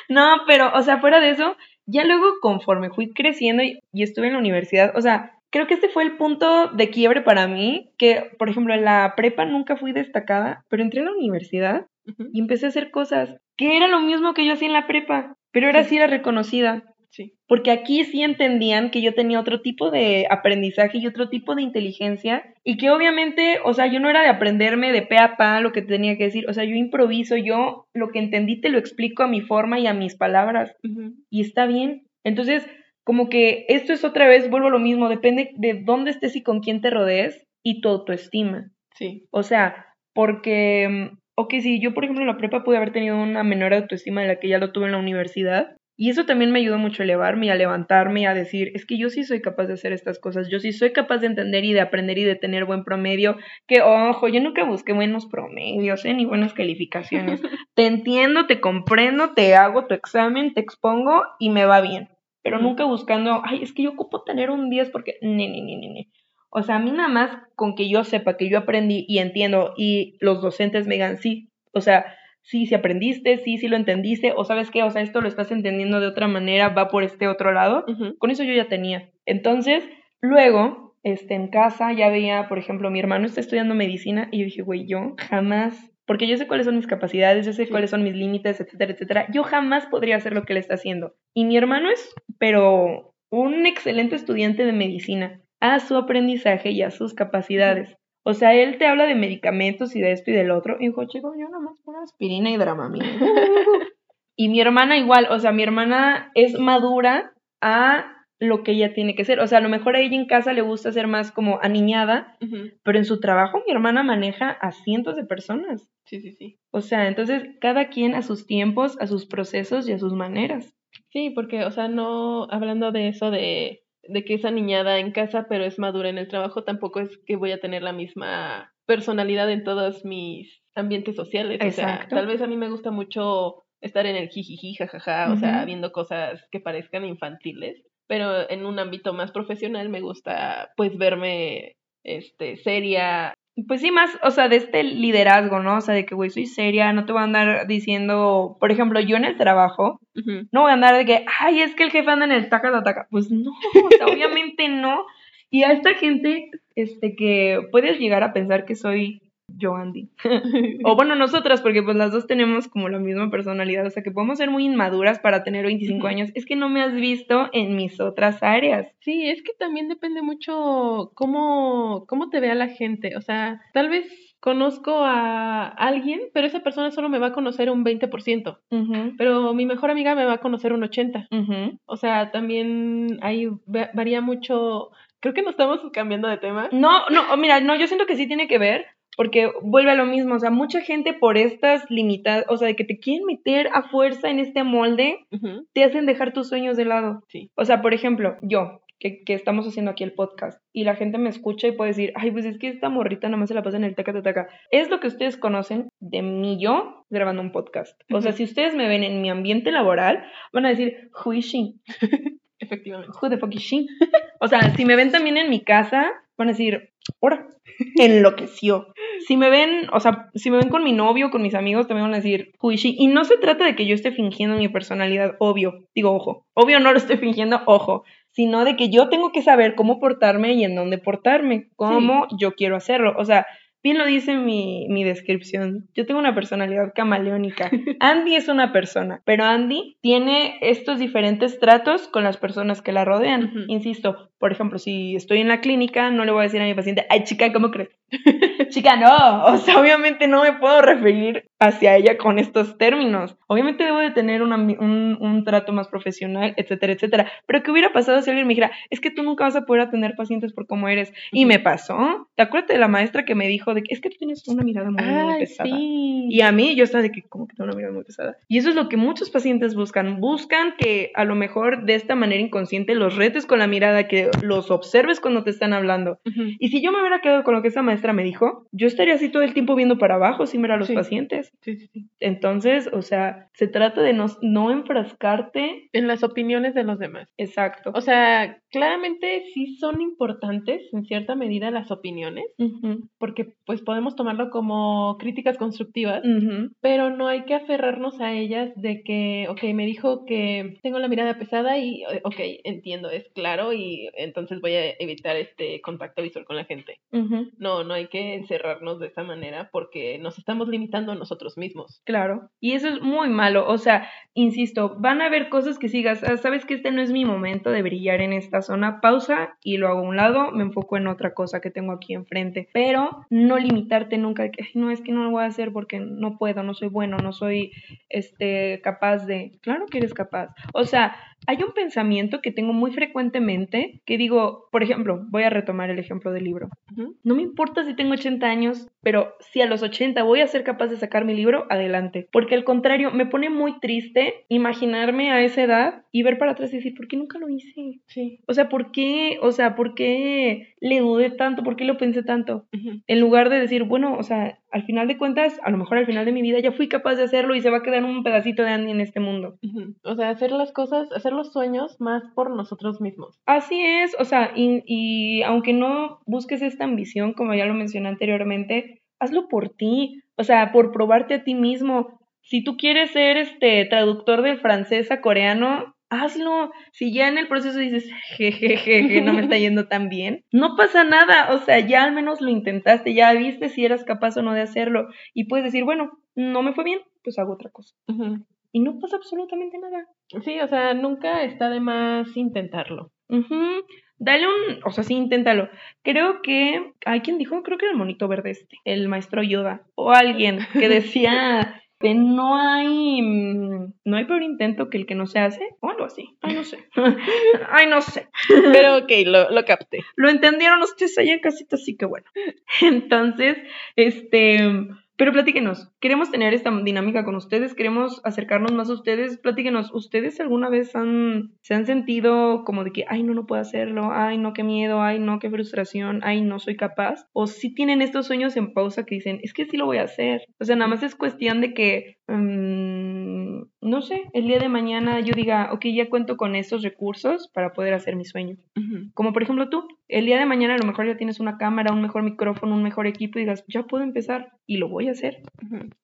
No, pero, o sea, fuera de eso, ya luego conforme fui creciendo y, y, estuve en la universidad, o sea, creo que este fue el punto de quiebre para mí, que, por ejemplo, en la prepa nunca fui destacada, pero entré a la universidad y empecé a hacer cosas que era lo mismo que yo hacía en la prepa, pero ahora sí, era reconocida. Sí. Porque aquí sí entendían que yo tenía otro tipo de aprendizaje y otro tipo de inteligencia y que obviamente, o sea, yo no era de aprenderme de pe a pa lo que tenía que decir, o sea, yo improviso, yo lo que entendí te lo explico a mi forma y a mis palabras y está bien. Entonces, como que esto es otra vez, vuelvo a lo mismo, depende de dónde estés y con quién te rodees y tu autoestima. Sí. O sea, porque, ok, si yo por ejemplo en la prepa pude haber tenido una menor autoestima de la que ya lo tuve en la universidad, y eso también me ayudó mucho a elevarme y a levantarme y a decir, es que yo sí soy capaz de hacer estas cosas, yo sí soy capaz de entender y de aprender y de tener buen promedio, que ojo, yo nunca busqué buenos promedios, ¿eh? ni buenas calificaciones. te entiendo, te comprendo, te hago tu examen, te expongo y me va bien, pero nunca buscando, ay, es que yo ocupo tener un 10 porque, ni, ni, ni, ni. O sea, a mí nada más con que yo sepa que yo aprendí y entiendo y los docentes me digan, sí, o sea, sí, sí aprendiste, sí, sí lo entendiste, o sabes qué, o sea, esto lo estás entendiendo de otra manera, va por este otro lado. Con eso yo ya tenía. Entonces, luego, este, en casa ya veía, por ejemplo, mi hermano está estudiando medicina y yo dije, güey, yo jamás, porque yo sé cuáles son mis capacidades, yo sé cuáles son mis límites, etcétera, etcétera, yo jamás podría hacer lo que él está haciendo. Y mi hermano es, pero un excelente estudiante de medicina a su aprendizaje y a sus capacidades. O sea, él te habla de medicamentos y de esto y del otro. Y dijo, chico, yo nada más pongo aspirina y dramamine. y mi hermana igual, o sea, mi hermana es madura a lo que ella tiene que ser. O sea, a lo mejor a ella en casa le gusta ser más como aniñada, pero en su trabajo mi hermana maneja a cientos de personas. Sí, sí, sí. O sea, entonces cada quien a sus tiempos, a sus procesos y a sus maneras. Sí, porque, o sea, no hablando de eso de de que es aniñada en casa, pero es madura en el trabajo, tampoco es que voy a tener la misma personalidad en todos mis ambientes sociales. O sea, tal vez a mí me gusta mucho estar en el jijiji, jajaja, o sea, viendo cosas que parezcan infantiles, pero en un ámbito más profesional me gusta pues verme este seria, pues sí, más, o sea, de este liderazgo, ¿no? O sea, de que, güey, soy seria, no te voy a andar diciendo, por ejemplo, yo en el trabajo, no voy a andar de que, ay, es que el jefe anda en el taca, taca. Pues no, o sea, obviamente no. Y a esta gente, este, que puedes llegar a pensar que soy yo, Andy. o bueno, nosotras, porque pues las dos tenemos como la misma personalidad, o sea que podemos ser muy inmaduras para tener 25 años. Es que no me has visto en mis otras áreas. Sí, es que también depende mucho cómo, cómo te vea la gente. O sea, tal vez conozco a alguien, pero esa persona solo me va a conocer un 20%, pero mi mejor amiga me va a conocer un 80%. O sea, también ahí varía mucho. Creo que no estamos cambiando de tema. No, no, mira, no, yo siento que sí tiene que ver, porque vuelve a lo mismo, o sea, mucha gente por estas limitadas, o sea, de que te quieren meter a fuerza en este molde, te hacen dejar tus sueños de lado. Sí. O sea, por ejemplo, yo, que, que, estamos haciendo aquí el podcast, y la gente me escucha y puede decir, ay, pues es que esta morrita nada más se la pasa en el taca, taca. Es lo que ustedes conocen de mí yo grabando un podcast. O sea, si ustedes me ven en mi ambiente laboral, van a decir, who is she? Efectivamente. Who the fuck is she? o sea, si me ven también en mi casa, van a decir, ¡hora! Enloqueció. Si me ven, o sea, si me ven con mi novio, con mis amigos, también van a decir, Huishi. Y no se trata de que yo esté fingiendo mi personalidad, obvio. Digo, ojo. Obvio no lo estoy fingiendo, ojo. Sino de que yo tengo que saber cómo portarme y en dónde portarme. Cómo yo quiero hacerlo. O sea, Bien lo dice mi, mi descripción. Yo tengo una personalidad camaleónica. Andy es una persona, pero Andy tiene estos diferentes tratos con las personas que la rodean. Insisto, por ejemplo, si estoy en la clínica, no le voy a decir a mi paciente, ay chica, ¿cómo crees? chica, no. O sea, obviamente no me puedo referir hacia ella con estos términos. Obviamente debo de tener un, un, trato más profesional, etcétera, etcétera. Pero ¿qué hubiera pasado si alguien me dijera, es que tú nunca vas a poder atender pacientes por cómo eres? Y me pasó. ¿Te acuerdas de la maestra que me dijo, de que es que tú tienes una mirada muy, pesada. Y a mí yo estaba de que como que tengo una mirada muy pesada. Y eso es lo que muchos pacientes buscan. Buscan que a lo mejor de esta manera inconsciente los retes con la mirada, que los observes cuando te están hablando. Y si yo me hubiera quedado con lo que esa maestra maestra me dijo, yo estaría así todo el tiempo viendo para abajo sin ver a los Sí. pacientes. Sí, sí, sí. Entonces, o sea, se trata de no, no enfrascarte. En las opiniones de los demás. Exacto. O sea, claramente sí son importantes en cierta medida las opiniones, porque pues podemos tomarlo como críticas constructivas, pero no hay que aferrarnos a ellas de que, ok, me dijo que tengo la mirada pesada y, eh, ok, entiendo, es claro y entonces voy a evitar este contacto visual con la gente. ujú, No, no hay que encerrarnos de esa manera porque nos estamos limitando a nosotros mismos. Claro. Y eso es muy malo. O sea, insisto, van a haber cosas que sigas. "Ah, Sabes que este no es mi momento de brillar en esta zona. Pausa y lo hago a un lado. Me enfoco en otra cosa que tengo aquí enfrente. Pero no limitarte nunca que "Ay, no es que no lo voy a hacer porque no puedo, no soy bueno, no soy este capaz de. Claro que eres capaz. O sea, hay un pensamiento que tengo muy frecuentemente que digo, por ejemplo, voy a retomar el ejemplo del libro. No me importa si tengo 80 años, pero si a los 80 voy a ser capaz de sacar mi libro, adelante. Porque al contrario, me pone muy triste imaginarme a esa edad y ver para atrás y decir, ¿por qué nunca lo hice? Sí. O sea, ¿por qué? O sea, ¿por qué le dudé tanto? ¿Por qué lo pensé tanto? En lugar de decir, bueno, o sea, al final de cuentas, a lo mejor al final de mi vida ya fui capaz de hacerlo y se va a quedar un pedacito de Andy en este mundo. O sea, hacer las cosas, hacer los sueños más por nosotros mismos. Así es, o sea, y, y aunque no busques esta ambición, como ya lo mencioné anteriormente, hazlo por ti, o sea, por probarte a ti mismo. Si tú quieres ser este traductor del francés a coreano, hazlo. Si ya en el proceso dices, jejeje, no me está yendo tan bien, no pasa nada, o sea, ya al menos lo intentaste, ya viste si eras capaz o no de hacerlo y puedes decir, bueno, no me fue bien, pues hago otra cosa. Y no pasa absolutamente nada. Sí, o sea, nunca está de más intentarlo. Ujú. Dale un, o sea, sí, inténtalo. Creo que, hay quien dijo, creo que era el monito verde este, el maestro Yoda, o alguien que decía que no hay, no hay peor intento que el que no se hace, o algo así. Ay, no sé. Ay, no sé. Pero ok, lo, lo capté. Lo entendieron ustedes allá en casita, así que bueno. Entonces, este, pero platíquenos, queremos tener esta dinámica con ustedes, queremos acercarnos más a ustedes, platíquenos, ¿ustedes alguna vez han, se han sentido como de que, ay, no, no puedo hacerlo, ay, no, qué miedo, ay, no, qué frustración, ay, no soy capaz? O si tienen estos sueños en pausa que dicen, es que sí lo voy a hacer. O sea, nada más es cuestión de que, mm, no sé, el día de mañana yo diga, ok, ya cuento con estos recursos para poder hacer mi sueño. Como por ejemplo tú, el día de mañana a lo mejor ya tienes una cámara, un mejor micrófono, un mejor equipo y digas, ya puedo empezar y lo voy a hacer.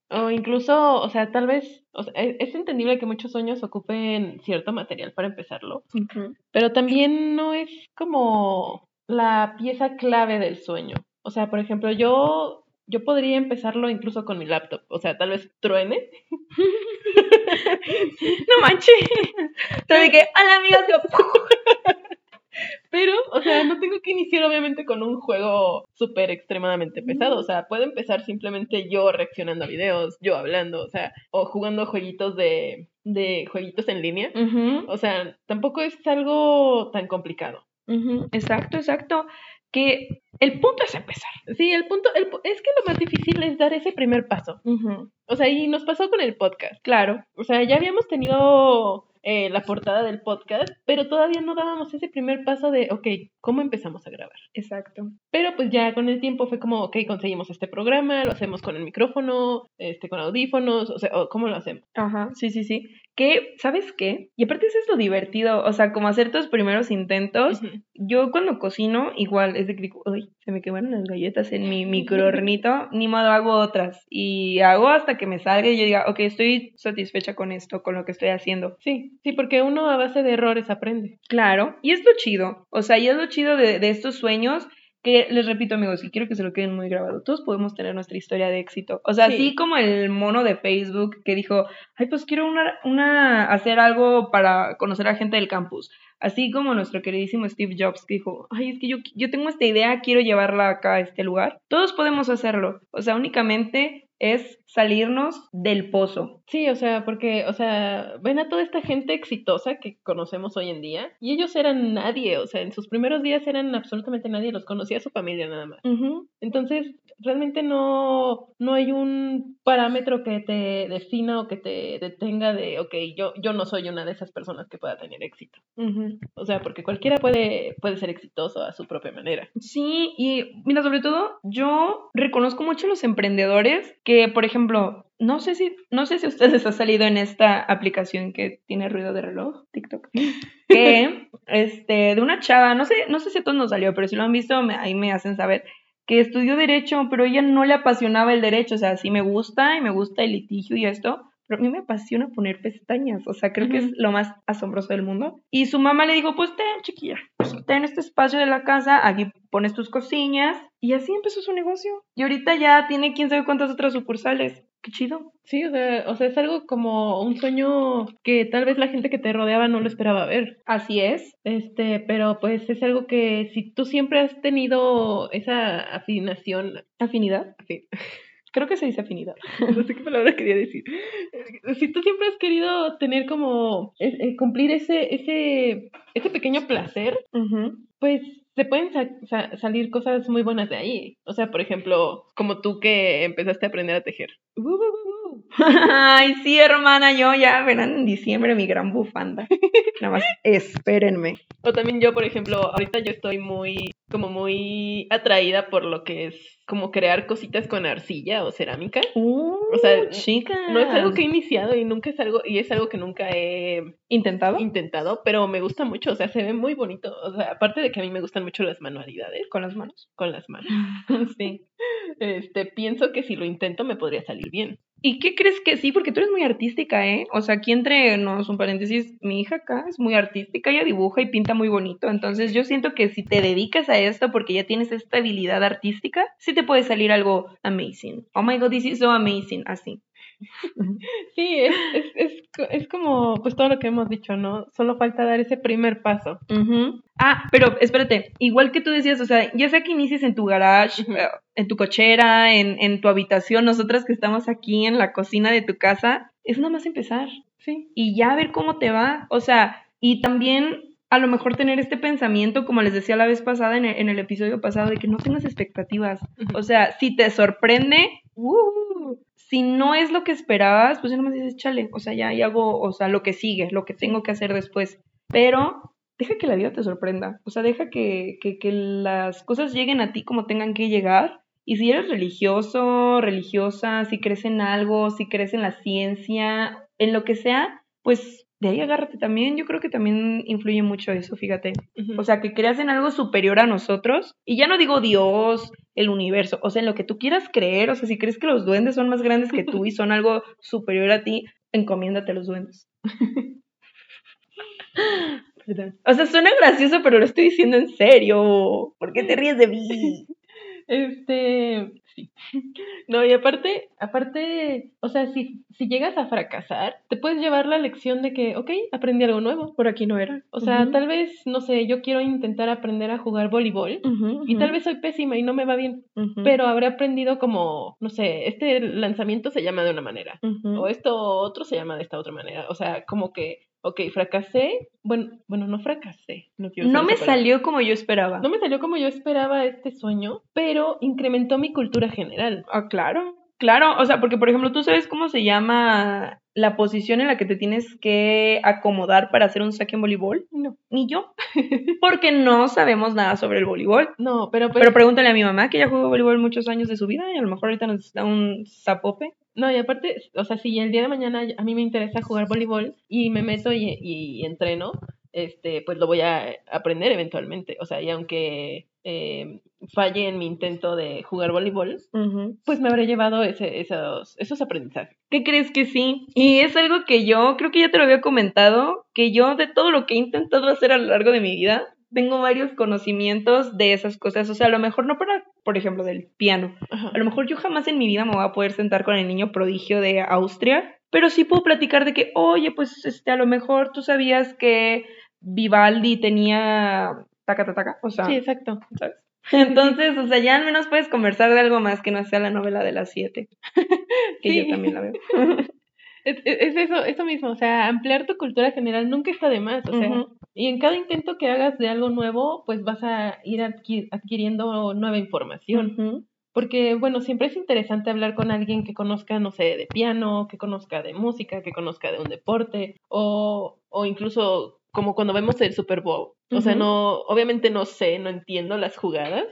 O incluso, o sea, tal vez, o sea, e- es entendible que muchos sueños ocupen cierto material para empezarlo, pero también no es como la pieza clave del sueño. O sea, por ejemplo, yo, yo podría empezarlo incluso con mi laptop. O sea, tal vez truene. No manches. Entonces que, hola amigos, yo- Pero, o sea, no tengo que iniciar obviamente con un juego súper extremadamente pesado. O sea, puedo empezar simplemente yo reaccionando a videos, yo hablando, o sea, o jugando jueguitos de, de jueguitos en línea. O sea, tampoco es algo tan complicado. ujú, Exacto, exacto. Que el punto es empezar. Sí, el punto, el es que lo más difícil es dar ese primer paso. O sea, y nos pasó con el podcast. Claro. O sea, ya habíamos tenido eh, la portada del podcast, pero todavía no dábamos ese primer paso de, ok, ¿cómo empezamos a grabar? Exacto. Pero pues ya con el tiempo fue como, ok, conseguimos este programa, lo hacemos con el micrófono, este, con audífonos, o sea, ¿cómo lo hacemos? Ajá, sí, sí, sí. Que, ¿sabes qué? Y aparte eso es lo divertido, o sea, como hacer tus primeros intentos. Yo cuando cocino, igual, es de que digo, uy, se me quemaron las galletas en mi microhornito, ni modo, hago otras. Y hago hasta que me salga y yo diga, ok, estoy satisfecha con esto, con lo que estoy haciendo. Sí, sí, porque uno a base de errores aprende. Claro, y es lo chido, o sea, y es lo chido de, de estos sueños que les repito amigos, y quiero que se lo queden muy grabado, todos podemos tener nuestra historia de éxito. O sea, Sí. así como el mono de Facebook que dijo, ay, pues quiero una, una, hacer algo para conocer a gente del campus. Así como nuestro queridísimo Steve Jobs que dijo, ay, es que yo, yo tengo esta idea, quiero llevarla acá a este lugar. Todos podemos hacerlo. O sea, únicamente es salirnos del pozo. Sí, o sea, porque, o sea, ven a toda esta gente exitosa que conocemos hoy en día y ellos eran nadie, o sea, en sus primeros días eran absolutamente nadie, los conocía su familia nada más. Entonces, realmente no, no hay un parámetro que te defina o que te detenga de, ok, yo, yo no soy una de esas personas que pueda tener éxito. O sea, porque cualquiera puede, puede ser exitoso a su propia manera. Sí, y mira, sobre todo, yo reconozco mucho a los emprendedores que, por ejemplo, no sé si, no sé si ustedes ha salido en esta aplicación que tiene ruido de reloj, TikTok, que, este, de una chava, no sé, no sé si a todos nos salió, pero si lo han visto, ahí me hacen saber, que estudió derecho, pero ella no le apasionaba el derecho, o sea, sí me gusta y me gusta el litigio y esto, pero a mí me apasiona poner pestañas, o sea, creo que es lo más asombroso del mundo. Y su mamá le dijo, pues ten, chiquilla, ten este espacio de la casa, aquí pones tus cosillas, y así empezó su negocio. Y ahorita ya tiene quién sabe cuántas otras sucursales. Qué chido. Sí, o sea, o sea, es algo como un sueño que tal vez la gente que te rodeaba no lo esperaba ver. Así es. Este, pero pues es algo que si tú siempre has tenido esa afinación. ¿Afinidad? Sí. Creo que se dice afinidad. No sé qué palabra quería decir. Si tú siempre has querido tener como eh, eh, cumplir ese, ese, ese pequeño placer, pues se pueden salir cosas muy buenas de ahí. O sea, por ejemplo, como tú que empezaste a aprender a tejer. Ay, sí, hermana, yo ya verán en diciembre mi gran bufanda. Nada más espérenme. O también yo, por ejemplo, ahorita yo estoy muy, como muy atraída por lo que es como crear cositas con arcilla o cerámica. Uh, o sea, chica. No es algo que he iniciado y nunca es algo, y es algo que nunca he intentado. Intentado, pero me gusta mucho, o sea, se ve muy bonito. O sea, aparte de que a mí me gustan mucho las manualidades. ¿Con las manos? Con las manos. sí. Este, pienso que si lo intento me podría salir bien. ¿Y qué crees que sí? Porque tú eres muy artística, ¿eh? O sea, aquí entre nos, un paréntesis, mi hija acá es muy artística, ella dibuja y pinta muy bonito. Entonces yo siento que si te dedicas a esto porque ya tienes esta habilidad artística, sí te puede salir algo amazing. Oh my god, this is so amazing, así. Sí, es, es, es, como pues todo lo que hemos dicho, ¿no? Solo falta dar ese primer paso. Ah, pero espérate, igual que tú decías, o sea, ya sea que inicies en tu garage, eh, en tu cochera, en, en tu habitación, nosotras que estamos aquí en la cocina de tu casa, es nada más empezar, ¿sí? Y ya ver cómo te va, o sea, y también a lo mejor tener este pensamiento, como les decía la vez pasada en el, en el episodio pasado, de que no tengas expectativas. O sea, si te sorprende, uh, si no es lo que esperabas, pues ya nomás dices, chale, o sea, ya, ya hago, o sea, lo que sigue, lo que tengo que hacer después. Pero deja que la vida te sorprenda, o sea, deja que, que, que las cosas lleguen a ti como tengan que llegar. Y si eres religioso, religiosa, si crees en algo, si crees en la ciencia, en lo que sea, pues de ahí agárrate también, yo creo que también influye mucho eso, fíjate. O sea, que creas en algo superior a nosotros, y ya no digo Dios, el universo, o sea, en lo que tú quieras creer, o sea, si crees que los duendes son más grandes que tú y son algo superior a ti, encomiéndate a los duendes. o sea, suena gracioso, pero lo estoy diciendo en serio. ¿Por qué te ríes de mí? Este, sí. No, y aparte, aparte, o sea, si, si llegas a fracasar, te puedes llevar la lección de que, ok, aprendí algo nuevo. Por aquí no era. O sea, tal vez, no sé, yo quiero intentar aprender a jugar voleibol y tal vez soy pésima y no me va bien, pero habré aprendido como, no sé, este lanzamiento se llama de una manera o esto otro se llama de esta otra manera. O sea, como que ok, fracasé, bueno, bueno, no fracasé. No, no me salió como yo esperaba. No me salió como yo esperaba este sueño, pero incrementó mi cultura general. Ah, claro. Claro, o sea, porque por ejemplo, ¿tú sabes cómo se llama la posición en la que te tienes que acomodar para hacer un saque en voleibol? No. Ni yo. porque no sabemos nada sobre el voleibol. No, pero pues... Pero pregúntale a mi mamá que ya jugó voleibol muchos años de su vida y a lo mejor ahorita nos da un zapope. No, y aparte, o sea, si el día de mañana a mí me interesa jugar voleibol y me meto y, y, entreno, este, pues lo voy a aprender eventualmente. O sea, y aunque eh, falle en mi intento de jugar voleibol, pues me habré llevado ese, esos, esos aprendizajes. ¿Qué crees que sí? Y es algo que yo, creo que ya te lo había comentado, que yo de todo lo que he intentado hacer a lo largo de mi vida, tengo varios conocimientos de esas cosas. O sea, a lo mejor no para, por ejemplo, del piano. A lo mejor yo jamás en mi vida me voy a poder sentar con el niño prodigio de Austria, pero sí puedo platicar de que, oye, pues este, a lo mejor tú sabías que Vivaldi tenía taca, taca, o sea. Sí, exacto. ¿Sabes? Entonces, o sea, ya al menos puedes conversar de algo más que no sea la novela de las siete. que Sí. yo también la veo. Es, es- es eso, eso mismo, o sea, ampliar tu cultura general nunca está de más, o sea, y en cada intento que hagas de algo nuevo, pues vas a ir adqui- adquiriendo nueva información. Porque, bueno, siempre es interesante hablar con alguien que conozca, no sé, de piano, que conozca de música, que conozca de un deporte, o, o incluso como cuando vemos el Super Bowl. O sea, no, obviamente no sé, no entiendo las jugadas,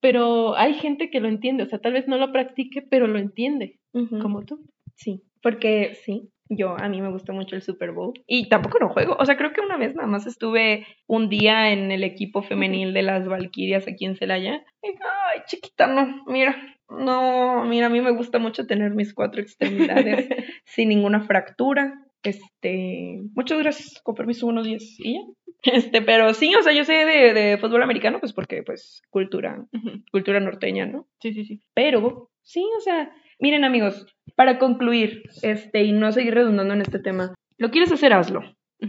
pero hay gente que lo entiende, o sea, tal vez no lo practique, pero lo entiende, como tú. Sí, porque sí, yo a mí me gusta mucho el Super Bowl y tampoco lo juego, o sea, creo que una vez nada más estuve un día en el equipo femenil de las Valquirias aquí en Celaya. Y, ay, chiquita, no, mira, no, mira, a mí me gusta mucho tener mis cuatro extremidades sin ninguna fractura. Este, muchas gracias, con permiso, unos días y ya. Este, pero sí, o sea, yo sé de, de fútbol americano, pues porque, pues, cultura, cultura norteña, ¿no? Sí, sí, sí. Pero, sí, o sea, miren amigos, para concluir, este, y no seguir redundando en este tema, lo quieres hacer, hazlo.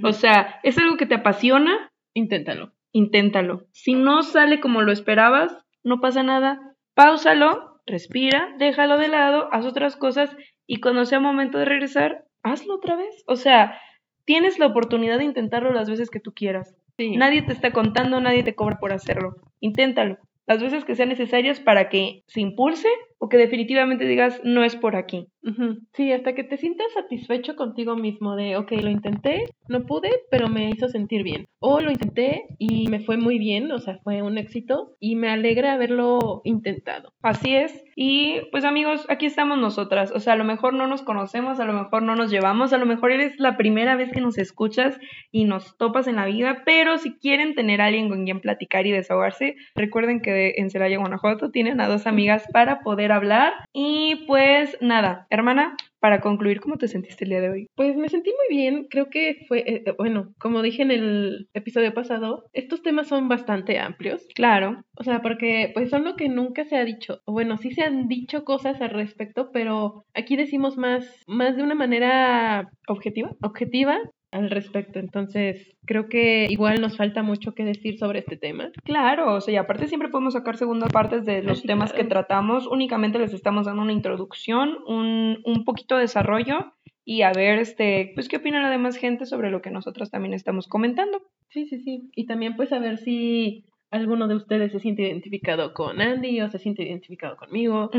O sea, es algo que te apasiona, Inténtalo. inténtalo. Si no sale como lo esperabas, no pasa nada. Páusalo, respira, déjalo de lado, haz otras cosas y cuando sea momento de regresar, hazlo otra vez. O sea, tienes la oportunidad de intentarlo las veces que tú quieras. Sí. Nadie te está contando, nadie te cobra por hacerlo. Inténtalo. Las veces que sean necesarias para que se impulse o que definitivamente digas no es por aquí. Ujú. Sí, hasta que te sientas satisfecho contigo mismo de, ok, lo intenté, no pude, pero me hizo sentir bien. O lo intenté y me fue muy bien, o sea, fue un éxito y me alegra haberlo intentado. Así es. Y pues amigos, aquí estamos nosotras. O sea, a lo mejor no nos conocemos, a lo mejor no nos llevamos, a lo mejor eres la primera vez que nos escuchas y nos topas en la vida, pero si quieren tener a alguien con quien platicar y desahogarse, recuerden que en Celaya, Guanajuato, tienen a dos amigas para poder hablar. Y pues nada, hermana, para concluir, ¿cómo te sentiste el día de hoy? Pues me sentí muy bien, creo que fue, eh, eh, bueno, como dije en el episodio pasado, estos temas son bastante amplios. Claro. O sea, porque pues son lo que nunca se ha dicho. Bueno, sí se han dicho cosas al respecto, pero aquí decimos más, más de una manera ¿Objetiva? objetiva al respecto. Entonces, creo que igual nos falta mucho que decir sobre este tema. Claro, o sea, y aparte siempre podemos sacar segundas partes de los temas que tratamos. Únicamente les estamos dando una introducción, un, un poquito de desarrollo y a ver, este, pues, qué opina la demás gente sobre lo que nosotros también estamos comentando. Sí, sí, sí. Y también pues a ver si alguno de ustedes se siente identificado con Andy o se siente identificado conmigo.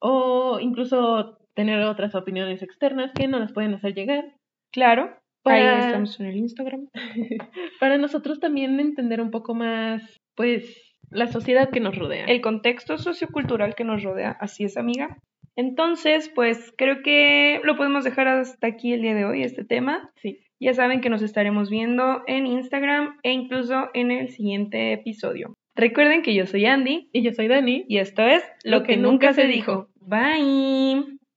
O incluso tener otras opiniones externas que nos las pueden hacer llegar. Claro, Para- ahí estamos en el Instagram. Para nosotros también entender un poco más, pues, la sociedad que nos rodea. El contexto sociocultural que nos rodea, así es, amiga. Entonces, pues creo que lo podemos dejar hasta aquí el día de hoy, este tema. Sí. Ya saben que nos estaremos viendo en Instagram e incluso en el siguiente episodio. Recuerden que yo soy Andy Y yo soy Dani. y esto es Lo que nunca se dijo. Bye.